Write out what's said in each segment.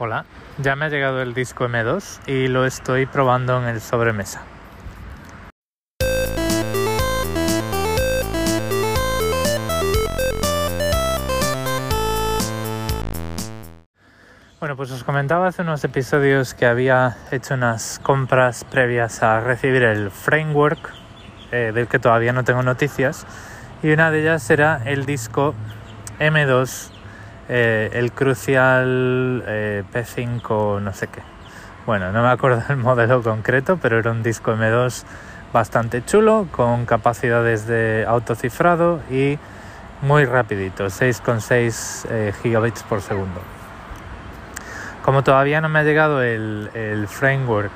Hola, ya me ha llegado el disco M2 y lo estoy probando en el sobremesa. Bueno, pues os comentaba hace unos episodios que había hecho unas compras previas a recibir el framework, eh, del que todavía no tengo noticias, y una de ellas era el disco M2 eh, el Crucial eh, P5 no sé qué. Bueno, no me acuerdo del modelo concreto, pero era un disco M2 bastante chulo, con capacidades de autocifrado y muy rapidito, 6,6 eh, gigabits por segundo. Como todavía no me ha llegado el, el framework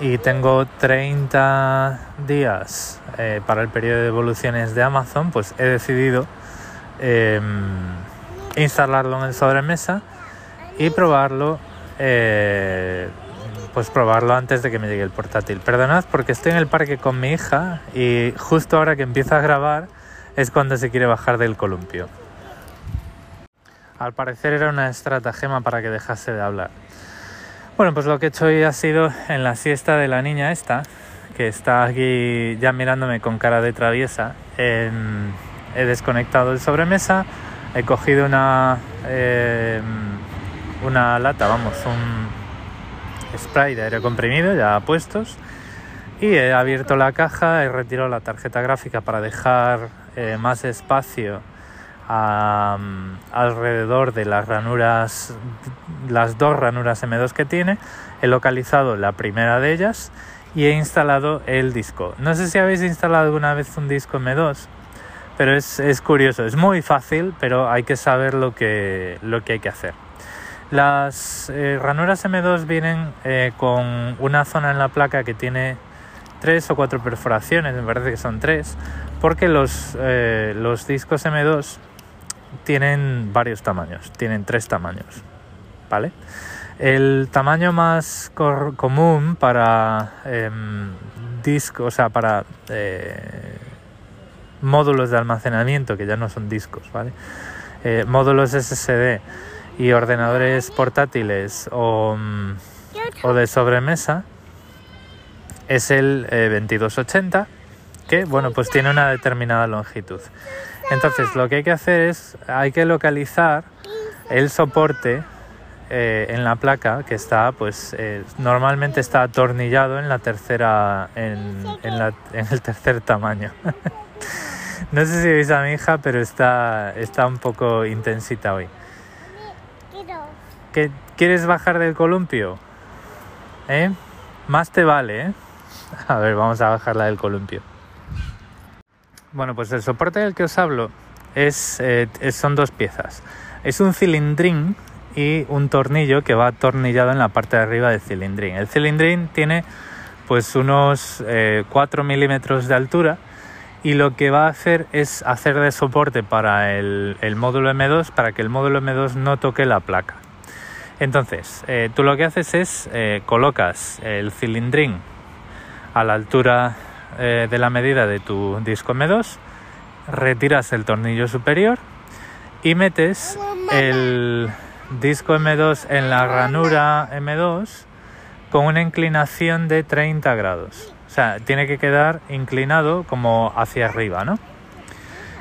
y tengo 30 días para el periodo de evoluciones de Amazon, pues he decidido em, instalarlo en el sobremesa y probarlo eh, pues probarlo antes de que me llegue el portátil. Perdonad porque estoy en el parque con mi hija y justo ahora que empieza a grabar es cuando se quiere bajar del columpio. Al parecer era una estratagema para que dejase de hablar. Bueno, pues lo que he hecho hoy ha sido en la siesta de la niña esta, que está aquí ya mirándome con cara de traviesa, he desconectado el sobremesa, he cogido una, eh, una lata, vamos, un spray de aire comprimido ya puestos y he abierto la caja, he retirado la tarjeta gráfica para dejar eh, más espacio alrededor de las ranuras, las dos ranuras M2 que tiene, he localizado la primera de ellas y he instalado el disco. No sé si habéis instalado alguna vez un disco M2 pero es, es, curioso, es muy fácil, pero hay que saber lo que, lo que hay que hacer. Las eh, ranuras M2 vienen eh, con una zona en la placa que tiene tres o cuatro perforaciones, me parece que son tres, porque los, eh, los discos M2 tienen varios tamaños, tienen tres tamaños, ¿vale? El tamaño más común para em, discos, o sea, para módulos de almacenamiento, que ya no son discos, ¿vale? Eh, módulos SSD y ordenadores portátiles o, mm, o de sobremesa es el 2280 eh, que bueno pues tiene una determinada longitud entonces lo que hay que hacer es hay que localizar el soporte eh, en la placa que está pues normalmente está atornillado en la tercera en, en el tercer tamaño No sé si veis a mi hija, pero está, está un poco intensita hoy. ¿Qué, ¿Quieres bajar del columpio? ¿Eh? Más te vale, ¿eh? A ver, vamos a bajarla del columpio. Bueno, pues el soporte del que os hablo es, eh, son dos piezas. Es un cilindrín y un tornillo que va atornillado en la parte de arriba del cilindrín. El cilindrín tiene pues unos 4 eh, milímetros de altura y lo que va a hacer es hacer de soporte para el, módulo M2 para que el módulo M2 no toque la placa. Entonces, eh, tú lo que haces es eh, colocas el cilindrín a la altura eh, de la medida de tu disco M2, retiras el tornillo superior y metes el disco M2 en la ranura M2 con una inclinación de 30 grados. O sea, tiene que quedar inclinado como hacia arriba, ¿no?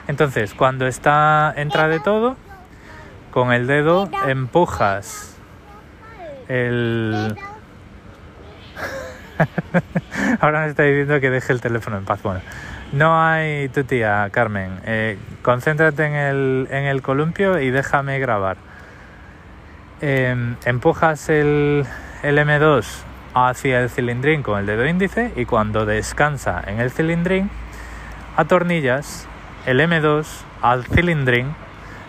Entonces, cuando está entra de todo, con el dedo empujas el... Ahora me está diciendo que deje el teléfono en paz. Bueno, no hay tu tía, Carmen. Eh, concéntrate en el, en el columpio y déjame grabar. Em, empujas el, el M2 hacia el cilindrín con el dedo índice y cuando descansa en el cilindrín, atornillas el M2 al cilindrín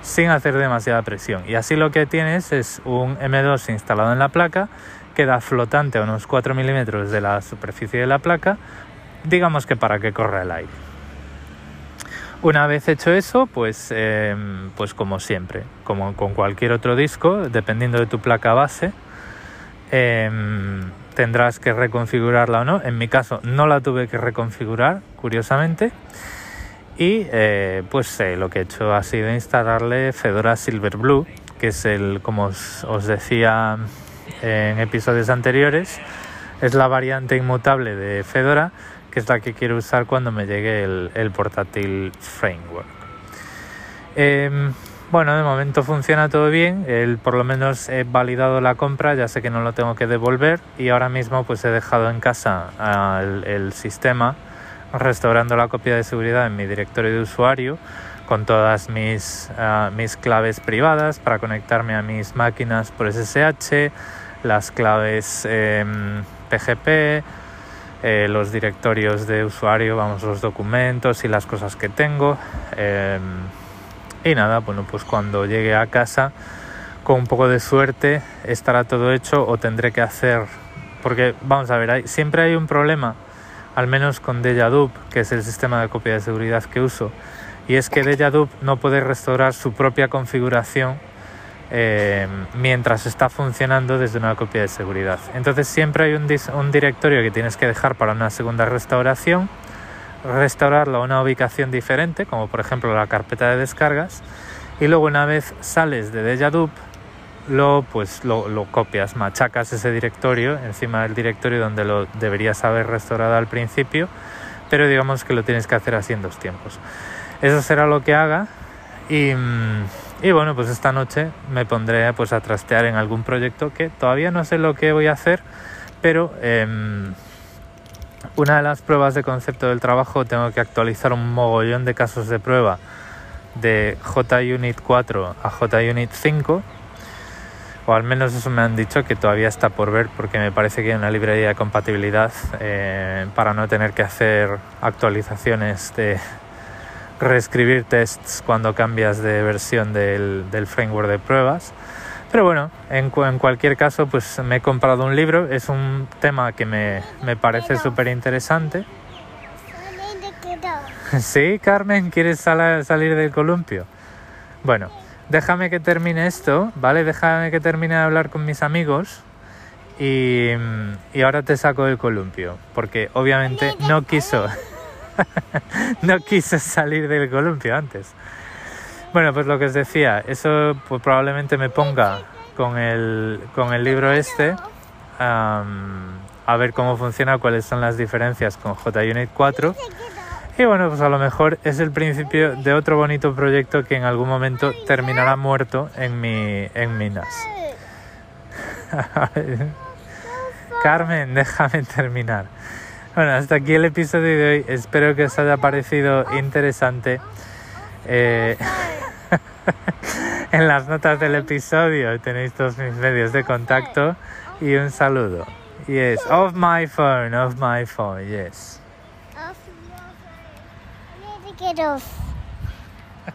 sin hacer demasiada presión. Y así lo que tienes es un M2 instalado en la placa, queda flotante a unos 4 milímetros de la superficie de la placa, digamos que para que corra el aire. Una vez hecho eso, pues, em, pues como siempre, como con cualquier otro disco, dependiendo de tu placa base, em, tendrás que reconfigurarla o no. En mi caso no la tuve que reconfigurar, curiosamente. Y eh, pues lo que he hecho ha sido instalarle Fedora Silverblue, que es el, como os, decía en episodios anteriores, es la variante inmutable de Fedora, que es la que quiero usar cuando me llegue el, portátil framework. Bueno, de momento funciona todo bien, el, por lo menos he validado la compra, ya sé que no lo tengo que devolver y ahora mismo pues he dejado en casa el sistema restaurando la copia de seguridad en mi directorio de usuario con todas mis, ah, mis claves privadas para conectarme a mis máquinas por SSH, las claves PGP, em, eh, los directorios de usuario, vamos, los documentos y las cosas que tengo. Em, y nada, bueno, pues cuando llegue a casa, con un poco de suerte, estará todo hecho o tendré que hacer, porque vamos a ver, siempre hay un problema al menos con Dejadup, que es el sistema de copia de seguridad que uso, y es que Dejadup no puede restaurar su propia configuración eh, mientras está funcionando desde una copia de seguridad. Entonces siempre hay un, un directorio que tienes que dejar para una segunda restauración, restaurarlo a una ubicación diferente, como por ejemplo la carpeta de descargas, y luego una vez sales de Dejadup, lo, pues, lo, lo, copias, machacas ese directorio encima del directorio donde lo deberías haber restaurado al principio, pero digamos que lo tienes que hacer así en dos tiempos. Eso será lo que haga y, y bueno, pues esta noche me pondré pues, a trastear en algún proyecto que todavía no sé lo que voy a hacer, pero em, una de las pruebas de concepto del trabajo tengo que actualizar un mogollón de casos de prueba de JUnit 4 a JUnit 5 o al menos eso me han dicho que todavía está por ver porque me parece que hay una librería de compatibilidad eh, para no tener que hacer actualizaciones de reescribir tests cuando cambias de versión del, framework de pruebas. Pero bueno, en, cualquier caso, pues me he comprado un libro, es un tema que me, me parece súper interesante. Sí, Carmen, ¿quieres salir del columpio? Bueno, déjame que termine esto, ¿vale? Déjame que termine de hablar con mis amigos y, ahora te saco del columpio, porque obviamente no quiso, no quiso salir del columpio antes. Bueno, pues lo que os decía, eso pues probablemente me ponga con el, con el libro este a ver cómo funciona, cuáles son las diferencias con JUnit 4 y bueno, pues a lo mejor es el principio de otro bonito proyecto que en algún momento terminará muerto en mi, en mi NAS. Carmen, déjame terminar. Bueno, hasta aquí el episodio de hoy. Espero que os haya parecido interesante. Eh, en las notas del episodio tenéis todos mis medios de contacto y un saludo. Yes, off my phone, off my phone, yes. get off.